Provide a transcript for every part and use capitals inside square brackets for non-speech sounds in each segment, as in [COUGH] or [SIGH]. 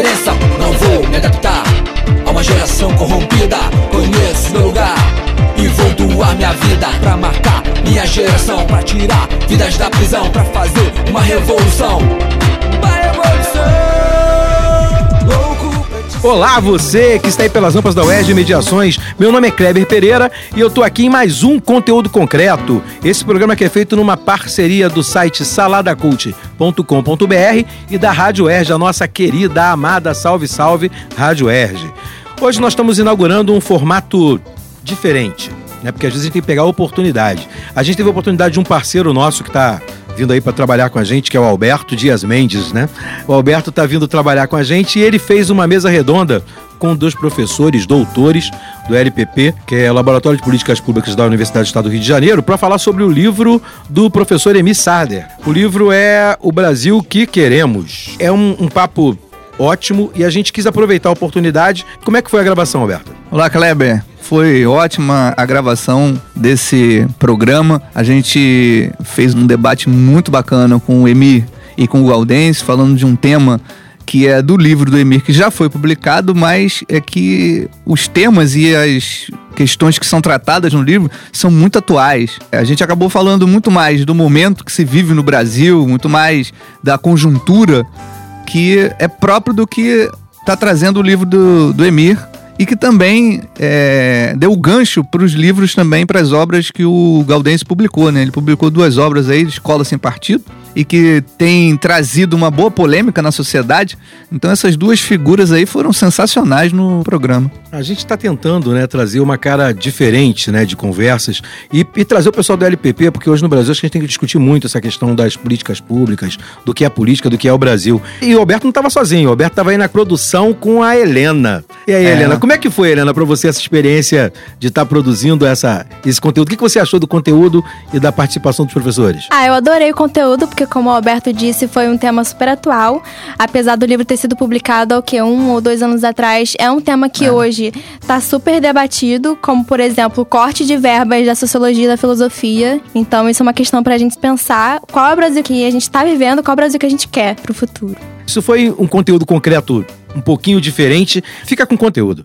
Diferença. Não vou me adaptar a uma geração corrompida. Conheço meu lugar e vou doar minha vida pra marcar minha geração, pra tirar vidas da prisão, pra fazer uma revolução. Olá, você que está aí pelas rampas da UERJ Mediações. Meu nome é Kleber Pereira e eu tô aqui em mais um conteúdo concreto. Esse programa que é feito numa parceria do site saladacult.com.br e da Rádio UERJ, a nossa querida, amada, salve, salve, Rádio UERJ. Hoje nós estamos inaugurando um formato diferente, né? Porque às vezes a gente tem que pegar a oportunidade. A gente teve a oportunidade de um parceiro nosso que está vindo aí para trabalhar com a gente, que é o Alberto Dias Mendes, né? O Alberto está vindo trabalhar com a gente e ele fez uma mesa redonda com dois professores, doutores do LPP, que é Laboratório de Políticas Públicas da Universidade do Estado do Rio de Janeiro, para falar sobre o livro do professor Emi Sader. O livro é O Brasil que Queremos. É um, um papo ótimo e a gente quis aproveitar a oportunidade. Como é que foi a gravação, Alberto? Olá, Kleber. Foi ótima a gravação desse programa. A gente fez um debate muito bacana com o Emir e com o Galdense, falando de um tema que é do livro do Emir, que já foi publicado, mas é que os temas e as questões que são tratadas no livro são muito atuais. A gente acabou falando muito mais do momento que se vive no Brasil, muito mais da conjuntura que é próprio do que está trazendo o livro do, do Emir e que também é, deu gancho para os livros também, para as obras que o Gaudense publicou, né? Ele publicou duas obras aí, Escola Sem Partido, e que tem trazido uma boa polêmica na sociedade. Então essas duas figuras aí foram sensacionais no programa. A gente está tentando né, trazer uma cara diferente né, de conversas e, e trazer o pessoal do LPP, porque hoje no Brasil acho que a gente tem que discutir muito essa questão das políticas públicas, do que é a política, do que é o Brasil. E o Alberto não estava sozinho, o Alberto estava aí na produção com a Helena. E aí, É. Helena, como é que foi, Helena, para você essa experiência de estar produzindo essa, esse conteúdo? O que que você achou do conteúdo e da participação dos professores? Ah, eu adorei o conteúdo, porque como o Alberto disse, foi um tema super atual. Apesar do livro ter sido publicado há o quê? Um ou dois anos atrás, é um tema que hoje está super debatido, como, por exemplo, o corte de verbas da sociologia e da filosofia. Então, isso é uma questão pra gente pensar qual é o Brasil que a gente tá vivendo, qual é o Brasil que a gente quer pro futuro. Isso foi um conteúdo concreto um pouquinho diferente. Fica com conteúdo.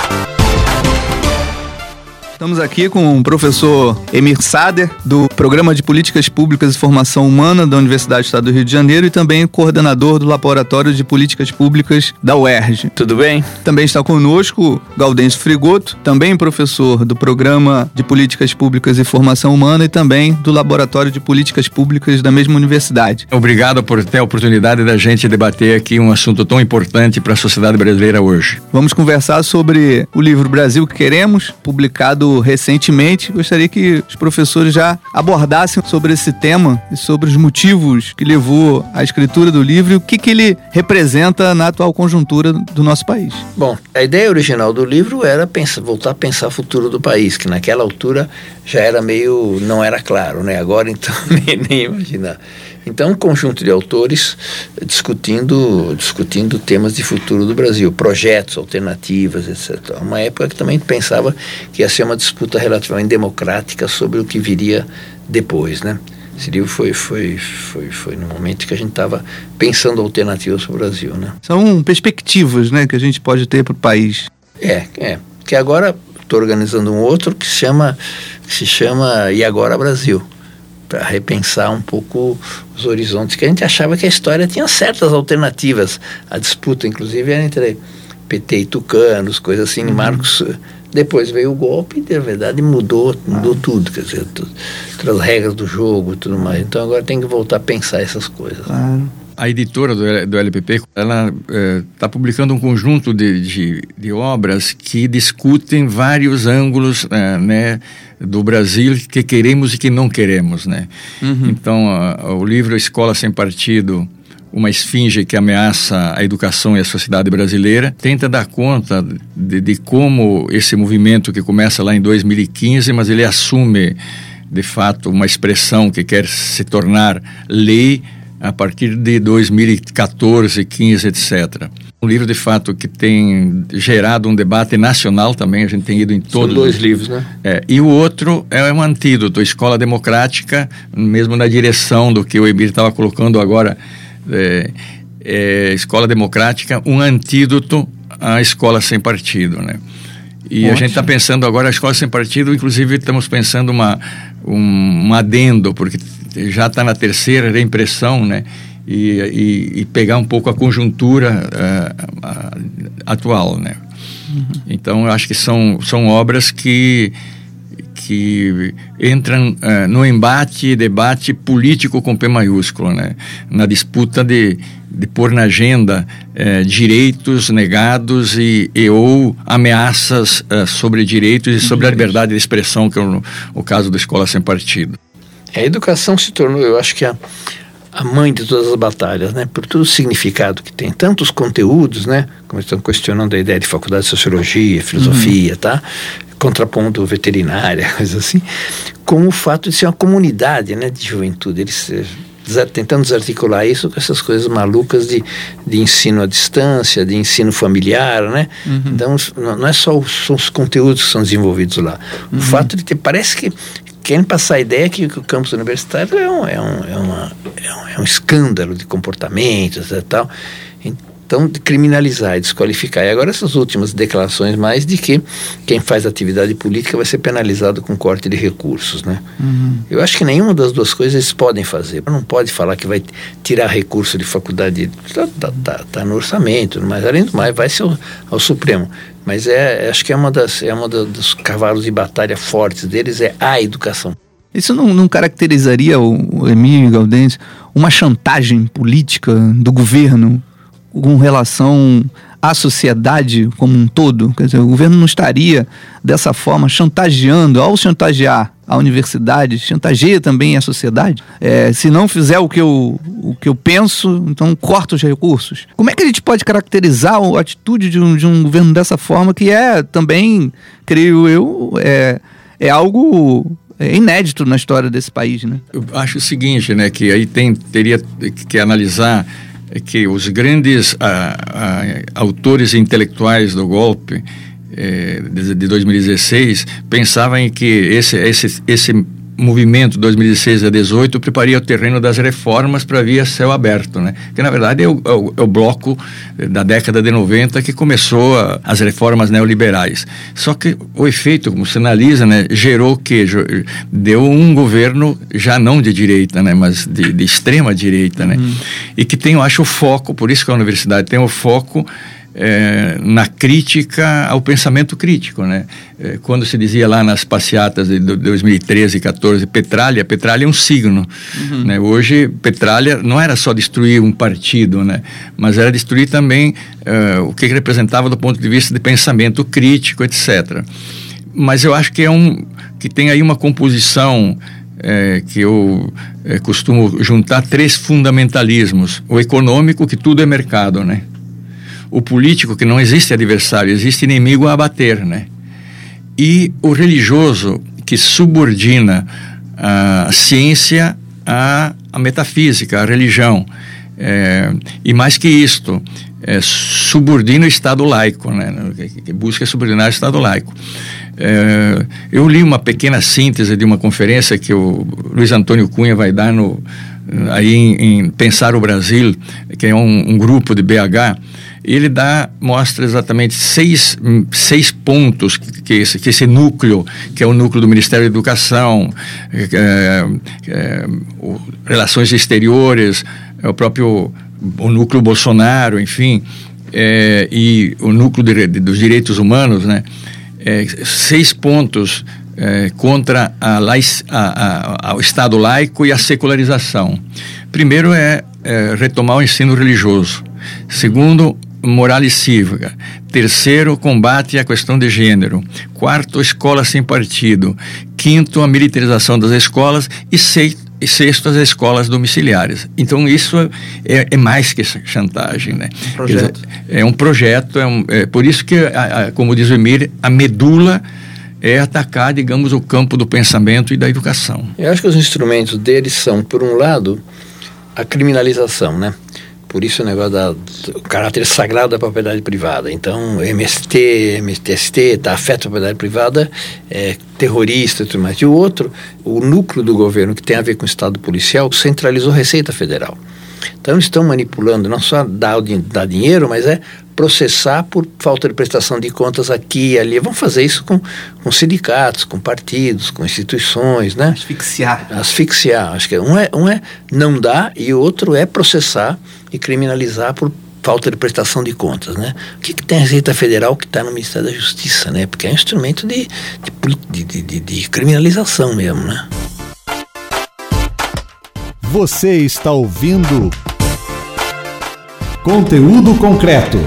Estamos aqui com o professor Emir Sader, do Programa de Políticas Públicas e Formação Humana da Universidade do Estado do Rio de Janeiro e também coordenador do Laboratório de Políticas Públicas da UERJ. Tudo bem? Também está conosco Gaudêncio Frigoto, também professor do Programa de Políticas Públicas e Formação Humana e também do Laboratório de Políticas Públicas da mesma universidade. Obrigado por ter a oportunidade da gente debater aqui um assunto tão importante para a sociedade brasileira hoje. Vamos conversar sobre o livro Brasil que Queremos, publicado recentemente. Gostaria que os professores já abordassem sobre esse tema e sobre os motivos que levou à escritura do livro e o que, que ele representa na atual conjuntura do nosso país. Bom, a ideia original do livro era pensar, voltar a pensar o futuro do país, que naquela altura já era meio. não era claro, né? Agora então [LAUGHS] nem, nem imaginar. Então, um conjunto de autores discutindo, discutindo temas de futuro do Brasil, projetos, alternativas, etc. Uma época que também pensava que ia ser uma disputa relativamente democrática sobre o que viria depois, né? Esse livro foi, foi, foi, foi no momento que a gente estava pensando alternativas para o Brasil, né? São perspectivas, né, que a gente pode ter para o país. É, é. Que agora estou organizando um outro que se chama, que se chama E Agora Brasil para repensar um pouco os horizontes, que a gente achava que a história tinha certas alternativas. A disputa, inclusive, era entre PT e Tucanos, coisas assim, uhum. Marcos. Depois veio o golpe e, na verdade, mudou, mudou ah. tudo, quer dizer, tudo, as regras do jogo e tudo mais. Então agora tem que voltar a pensar essas coisas. Claro. A editora do, do LPP, ela está é, publicando um conjunto de, de, de, obras que discutem vários ângulos, é, né, do Brasil que queremos e que não queremos, né? Uhum. Então, a, o livro Escola Sem Partido, uma esfinge que ameaça a educação e a sociedade brasileira, tenta dar conta de, de, como esse movimento que começa lá em 2015, mas ele assume de fato uma expressão que quer se tornar lei a partir de 2014, 15, etc. Um livro, de fato, que tem gerado um debate nacional também, a gente tem ido em todos... São dois livros, né? É, e o outro é um antídoto, Escola Democrática, mesmo na direção do que o Emir estava colocando agora, é, é, Escola Democrática, um antídoto à escola sem partido, né? E Ótimo. a gente está pensando agora a escola sem partido, inclusive estamos pensando uma, um, um adendo, porque já está na terceira reimpressão, né? E, e, e, pegar um pouco a conjuntura uh, atual, né? Uhum. Então, eu acho que são, são obras que, que entram uh, no embate e debate político com P maiúsculo, né? Na disputa de, de pôr na agenda uh, direitos negados e, e ou ameaças sobre direitos e sobre a liberdade de expressão, que é o, o caso da Escola Sem Partido. A educação se tornou, eu acho que a, a mãe de todas as batalhas, né? Por todo o significado que tem, tantos conteúdos, né? Como estão questionando a ideia de faculdade de sociologia, filosofia, uhum. tá? Contraponto veterinária, [LAUGHS] coisa assim, com o fato de ser uma comunidade, né? De juventude, eles tentando desarticular isso com essas coisas malucas de, de ensino à distância, de ensino familiar, né? Uhum. Então, não é só os, os, conteúdos que são desenvolvidos lá. Uhum. O fato de ter, parece que querem passar a ideia que, que o campus universitário é um, é um, é uma, é um, é um escândalo de comportamentos e tal. Então, de criminalizar e desqualificar. E agora essas últimas declarações mais de que quem faz atividade política vai ser penalizado com corte de recursos, né? Uhum. Eu acho que nenhuma das duas coisas eles podem fazer. Não pode falar que vai tirar recurso de faculdade, está tá, tá, tá, no orçamento, mas além do mais vai ser ao, ao Supremo. Mas é, acho que é uma das, é uma dos cavalos de batalha fortes deles é a educação. Isso não, não caracterizaria o, o Emílio Gaudense uma chantagem política do governo com relação à sociedade como um todo? Quer dizer, o governo não estaria dessa forma chantageando, ao chantagear a universidade, chantageia também a sociedade. É, se não fizer o que, eu, o que eu penso, então corta os recursos. Como é que a gente pode caracterizar a atitude de um, de um governo dessa forma, que é também, creio eu, é, é algo é inédito na história desse país, né? Eu acho o seguinte, né, que aí tem, teria que analisar que os grandes ah, ah, autores intelectuais do golpe eh, de, de 2016 pensavam em que esse, esse, esse movimento 2016 a 18 prepararia o terreno das reformas para via céu aberto, né? Que na verdade é o, é o, é o bloco da década de 90 que começou a, as reformas neoliberais. Só que o efeito, como se analisa, né, gerou que deu um governo já não de direita, né, mas de, de extrema direita, né? Uhum. E que tem, eu acho, o foco, por isso que a universidade tem o foco é, na crítica ao pensamento crítico, né? É, quando se dizia lá nas passeatas de 2013 e 14, Petralha, Petralha é um signo, uhum. né? Hoje, Petralha não era só destruir um partido, né? Mas era destruir também é, o que representava do ponto de vista de pensamento crítico, etc. Mas eu acho que é um que tem aí uma composição é, que eu é, costumo juntar três fundamentalismos: o econômico, que tudo é mercado, né? O político que não existe adversário, existe inimigo a abater, né? E o religioso que subordina a ciência à, à metafísica, à religião. É, e mais que isto, é, subordina o Estado laico, né? que busca subordinar o Estado laico. É, eu li uma pequena síntese de uma conferência que o Luiz Antônio Cunha vai dar no, aí em, em Pensar o Brasil, que é um, um grupo de BH, ele dá, mostra exatamente seis, seis pontos que, que, esse, que esse núcleo, que é o núcleo do Ministério da Educação, é, é, o, relações exteriores, é o próprio o núcleo Bolsonaro, enfim, é, e o núcleo de, de, dos direitos humanos, né? É, seis pontos é, contra a, a, a, o Estado laico e a secularização. Primeiro é, é retomar o ensino religioso. Segundo, moral e cívica. Terceiro, combate à questão de gênero. Quarto, escola sem partido. Quinto, a militarização das escolas. E sexto, e sexto as escolas domiciliares. Então isso é, é mais que chantagem, né? Um projeto. Dizer, é um projeto, é, um, é por isso que, a, a, como diz o Emir, a medula é atacar, digamos, o campo do pensamento e da educação. Eu acho que os instrumentos deles são, por um lado, a criminalização, né? Por isso o negócio da, do caráter sagrado da propriedade privada. Então, MST, MTST, tá, afeta a propriedade privada, é terrorista e tudo mais. E o outro, o núcleo do governo que tem a ver com o Estado policial, centralizou a Receita Federal. Então, eles estão manipulando não só dar, dar dinheiro, mas é processar por falta de prestação de contas aqui e ali. Vão fazer isso com, com sindicatos, com partidos, com instituições, né? Asfixiar. Asfixiar. Acho que um é, um é não dar e o outro é processar e criminalizar por falta de prestação de contas, né? O que, que tem a Receita Federal que está no Ministério da Justiça, né? Porque é um instrumento de, de, de, de, de criminalização mesmo, né? Você está ouvindo conteúdo concreto.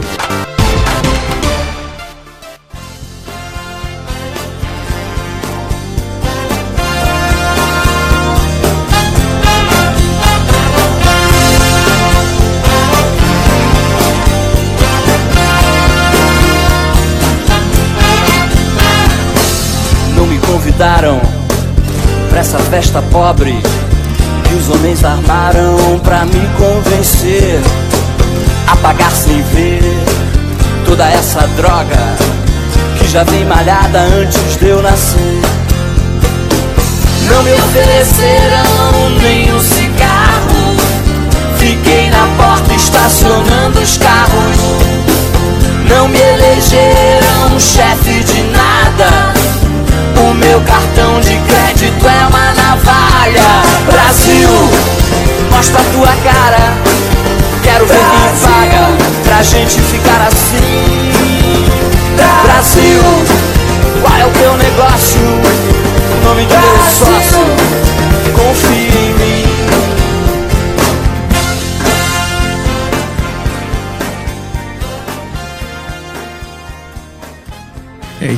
convidaram pra essa festa pobre que os homens armaram pra me convencer a pagar sem ver toda essa droga que já vem malhada antes de eu nascer. Não me ofereceram nem um cigarro, fiquei na porta estacionando os carros. Não me elegeram chefe de nada o meu cartão de crédito é uma navalha. Brasil, mostra a tua cara. Quero ver quem paga pra gente ficar assim. Brasil, qual é o teu negócio? O nome do meu sócio.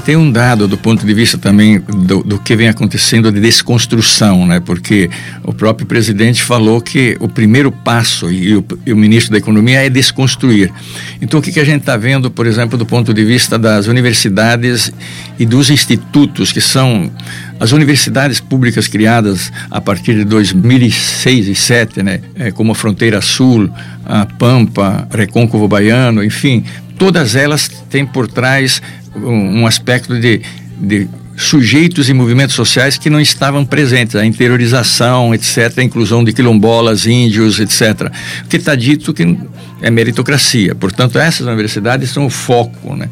Tem um dado do ponto de vista também do, do, que vem acontecendo de desconstrução, né? Porque o próprio presidente falou que o primeiro passo, e o, e o ministro da Economia, é desconstruir. Então, o que, que a gente está vendo, por exemplo, do ponto de vista das universidades e dos institutos, que são as universidades públicas criadas a partir de 2006 e 2007, né? É, como a Fronteira Sul, a Pampa, Recôncavo Baiano, enfim, todas elas têm por trás um, aspecto de, de sujeitos e movimentos sociais que não estavam presentes, a interiorização, etc., a inclusão de quilombolas, índios, etc. O que está dito que é meritocracia. Portanto, essas universidades são o foco. Né?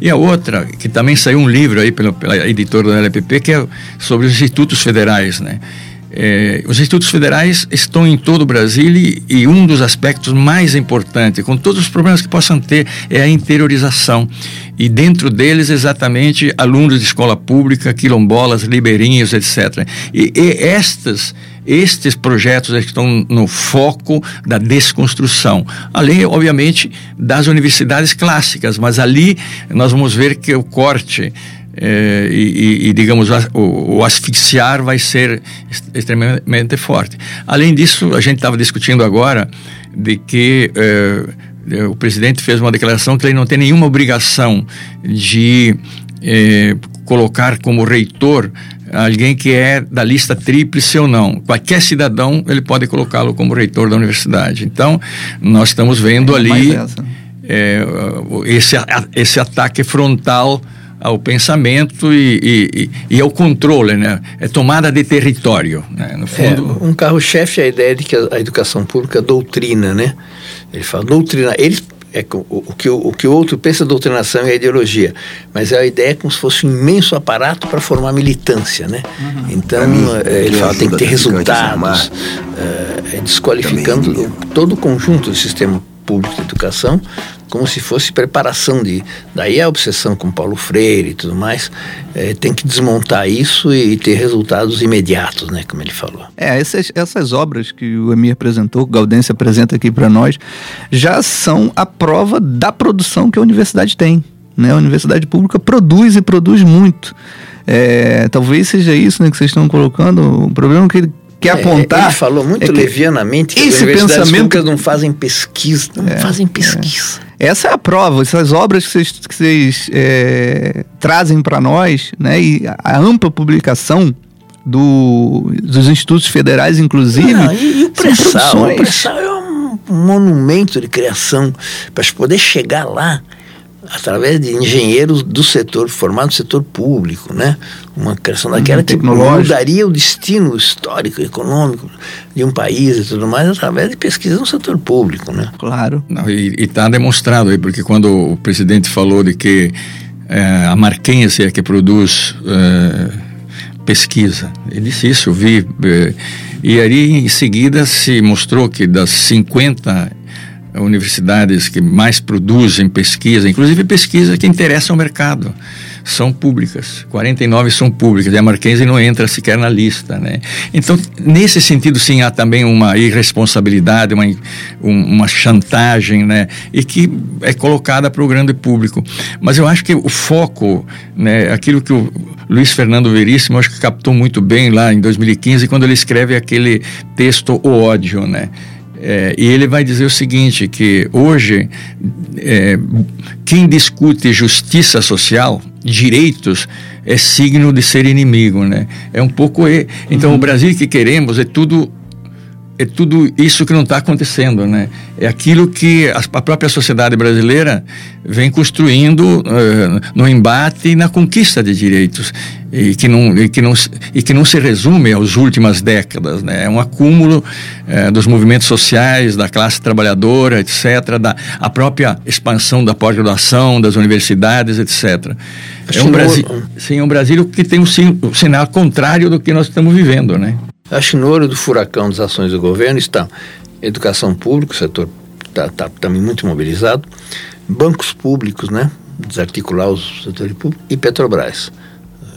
E a outra, que também saiu um livro aí pela, pela editora da LPP, que é sobre os institutos federais. Né? É, os institutos federais estão em todo o Brasil e, e, um dos aspectos mais importantes, com todos os problemas que possam ter, é a interiorização. E dentro deles, exatamente, alunos de escola pública, quilombolas, ribeirinhos, etc. E, e estas estes projetos estão no foco da desconstrução. Além, obviamente, das universidades clássicas, mas ali nós vamos ver que o corte é, e, e, digamos, o, o, asfixiar vai ser extremamente forte. Além disso, a gente estava discutindo agora de que é, o presidente fez uma declaração que ele não tem nenhuma obrigação de é, colocar como reitor alguém que é da lista tríplice ou não. Qualquer cidadão ele pode colocá-lo como reitor da universidade. Então, nós estamos vendo ali é, esse, esse ataque frontal ao pensamento e, e, e, ao controle, né? É tomada de território, né? No fundo... É, um carro-chefe é a ideia de que a, a, educação pública doutrina, né? Ele fala doutrina. Ele é o, o, que o, o que o outro pensa doutrinação e a ideologia, mas é a ideia como se fosse um imenso aparato para formar militância, né? Uhum. Então mim, é, ele fala tem que ter resultados, é, desqualificando todo o conjunto do sistema público de educação como se fosse preparação de. Daí a obsessão com Paulo Freire e tudo mais. É, tem que desmontar isso e, ter resultados imediatos, né? Como ele falou. É, essas, essas obras que o Emir apresentou, que o Gaudêncio apresenta aqui para nós, já são a prova da produção que a universidade tem. Né? A universidade pública produz e produz muito. É, talvez seja isso né, que vocês estão colocando. O problema é que ele quer é, apontar. Ele falou muito é levianamente que esse pensamento não fazem pesquisa, não é, fazem pesquisa. É. Essa é a prova, essas obras que vocês, que vocês é, trazem para nós, né, e a ampla publicação do, dos institutos federais, inclusive. Não, e, e o pré-sal, o pré-sal é um monumento de criação para poder chegar lá através de engenheiros do setor, formados no setor público, né? Uma criação daquela que mudaria o destino histórico, econômico de um país e tudo mais através de pesquisa no setor público, né? Claro. Não, e está demonstrado aí, porque quando o presidente falou de que é, a Marquense é que produz é, pesquisa, ele disse isso, eu vi. É, e aí em seguida se mostrou que das 50 universidades que mais produzem pesquisa, inclusive pesquisa que interessa ao mercado, são públicas. 49 são públicas e a Marquense não entra sequer na lista, né? Então, nesse sentido, sim, há também uma irresponsabilidade, uma, uma chantagem, né? E que é colocada para o grande público. Mas eu acho que o foco, né? Aquilo que o Luiz Fernando Veríssimo, acho que captou muito bem lá em 2015, quando ele escreve aquele texto O Ódio, né? É, e ele vai dizer o seguinte, que hoje é, quem discute justiça social, direitos, é signo de ser inimigo, né? É um pouco... Então, uhum. o Brasil que queremos é tudo é tudo isso que não está acontecendo, né? É aquilo que a, própria sociedade brasileira vem construindo uh, no embate e na conquista de direitos e que não e que não e que não se resume às últimas décadas, né? É um acúmulo uh, dos movimentos sociais, da classe trabalhadora, etc., da a própria expansão da pós-graduação, das universidades, etc. é um Brasil, sim, é um Brasil que tem um, um sinal contrário do que nós estamos vivendo, né? Acho que no olho do furacão das ações do governo está educação pública, o setor está tá, também muito mobilizado, bancos públicos, né? Desarticular os setores públicos e Petrobras.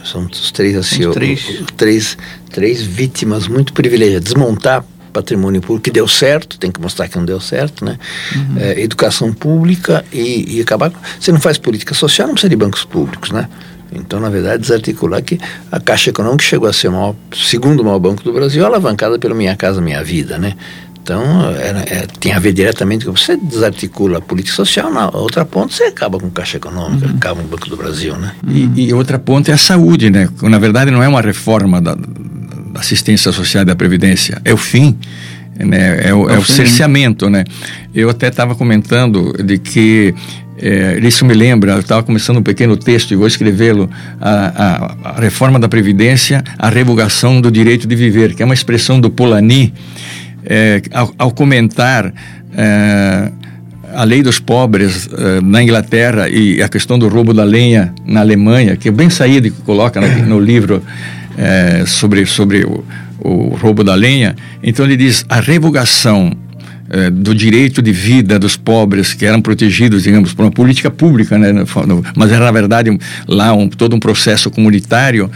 São os três assim, os três. Três, três vítimas muito privilegiadas. Desmontar patrimônio público que deu certo, tem que mostrar que não deu certo, né? Uhum. É, educação pública e, e acabar. Você não faz política social, não precisa de bancos públicos, né? Então, na verdade, desarticular que a Caixa Econômica chegou a ser o maior, segundo maior banco do Brasil, alavancada pelo Minha Casa Minha Vida, né? Então, é, tem a ver diretamente com você desarticula a política social, na outra ponta você acaba com a Caixa Econômica, uhum. acaba com o Banco do Brasil, né? E, e, outra ponta é a saúde, né? Na verdade, não é uma reforma da, da assistência social e da Previdência, é o fim né? É o, é o cerceamento, né? Eu até estava comentando de que é, isso me lembra, eu estava começando um pequeno texto e vou escrevê-lo, a, a- a reforma da Previdência, a revogação do direito de viver, que é uma expressão do Polanyi, é, ao, ao comentar é, a lei dos pobres eh, na Inglaterra e a questão do roubo da lenha na Alemanha, que é bem saído que coloca no, no livro eh, sobre, sobre o, o roubo da lenha. Então ele diz a revogação eh, do direito de vida dos pobres que eram protegidos, digamos, por uma política pública, né, no- mas era na verdade lá um, todo um processo comunitário.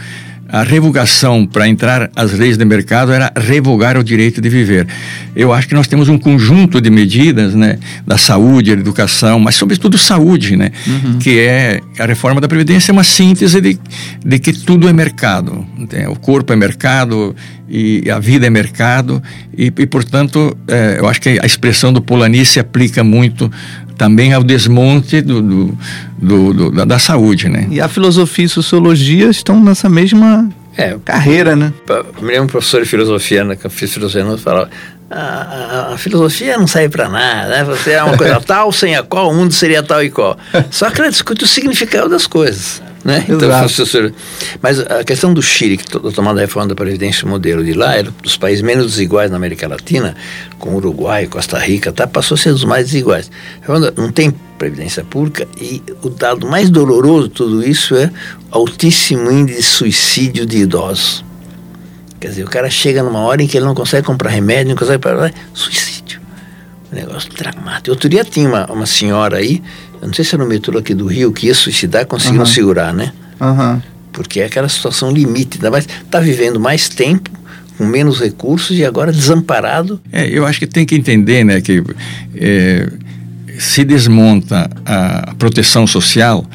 A revogação para entrar as leis de mercado era revogar o direito de viver. Eu acho que nós temos um conjunto de medidas, né, da saúde, da educação, mas sobretudo saúde, né, que é a reforma da previdência é uma síntese de, de que tudo é mercado. né? O corpo é mercado e a vida é mercado e, e portanto, eh, eu acho que a expressão do Polanyi se aplica muito também ao desmonte do, do- do- do- da, da saúde, né? E a filosofia e sociologia estão nessa mesma É, carreira, né? Pa- Me lembro um professor de filosofia, né, que eu fiz filosofia, não falava. A, a- a filosofia não serve para nada, né? Você é uma coisa [LAUGHS] tal, sem a qual o mundo seria tal e qual. [LAUGHS] Só que ela discute o significado das coisas, né? Então, mas a questão do Chile, que a reforma da Previdência, o modelo de lá, era dos países menos desiguais na América Latina, como Uruguai, Costa Rica, tá, passou a ser dos mais desiguais. Não tem previdência pública e o dado mais doloroso de tudo isso é altíssimo índice de suicídio de idosos. Quer dizer, o cara chega numa hora em que ele não consegue comprar remédio, não consegue parar, suicídio. Um negócio dramático. Outro dia tinha uma, uma senhora aí, eu não sei se era no metrô aqui do Rio, que ia suicidar, conseguiram Aham. segurar, né? Aham. Porque é aquela situação limite, ainda mais está vivendo mais tempo, com menos recursos e agora desamparado. É, eu acho que tem que entender, né, que é, se desmonta a proteção social,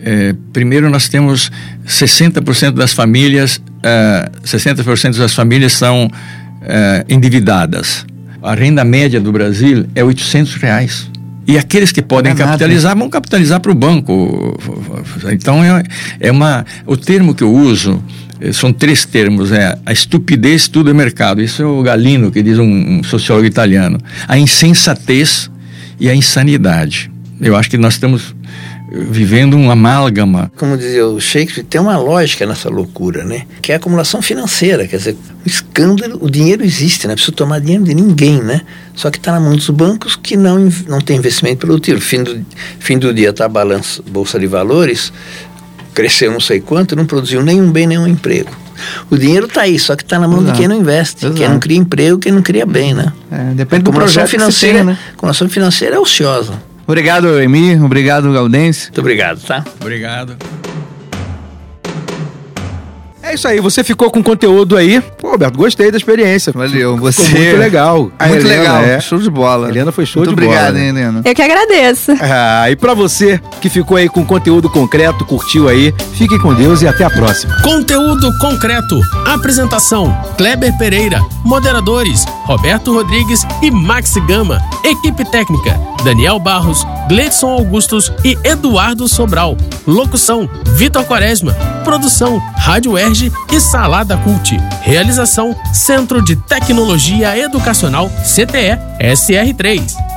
é, primeiro nós temos 60% das famílias, ah, 60% das famílias são ah, endividadas. A renda média do Brasil é 800 reais. E aqueles que podem é capitalizar vão capitalizar para o banco. Então é, é uma. O termo que eu uso eh, são três termos: é a estupidez, tudo é mercado. Isso é o Galino, que diz um, um sociólogo italiano. A insensatez e a insanidade. Eu acho que nós estamos vivendo um amálgama. Como dizia o Shakespeare, tem uma lógica nessa loucura, né? Que é a acumulação financeira. Quer dizer, o escândalo, o dinheiro existe, não é preciso tomar dinheiro de ninguém, né? Só que está na mão dos bancos que não, não tem investimento produtivo. Fim do, fim do dia está a balança, Bolsa de Valores, cresceu não sei quanto, não produziu nenhum bem, nenhum emprego. O dinheiro está aí, só que está na mão Exato. de quem não investe, quem Exato. não cria emprego, quem não cria bem, né? É, depende do projeto que você financeira, tenha, né? acumulação financeira é ociosa. Obrigado, Emir. Obrigado, Gaudêncio. Muito obrigado, tá? Obrigado. É isso aí, você ficou com conteúdo aí. Pô, Alberto, gostei da experiência. Valeu. Você... Ficou muito legal. A Muito Helena, legal. é. Show de bola. Helena foi show Muito de bola, obrigado, né? hein, Helena. Eu que agradeço. Ah, e pra você que ficou aí com conteúdo concreto, curtiu aí, fique com Deus e até a próxima. Conteúdo concreto. Apresentação: Kleber Pereira. Moderadores: Roberto Rodrigues e Max Gama. Equipe técnica: Daniel Barros, Gleidson Augustos e Eduardo Sobral. Locução: Vitor Quaresma. Produção: Rádio Erge e Salada Cult. Realização: Centro de Tecnologia Educacional CTE SR3.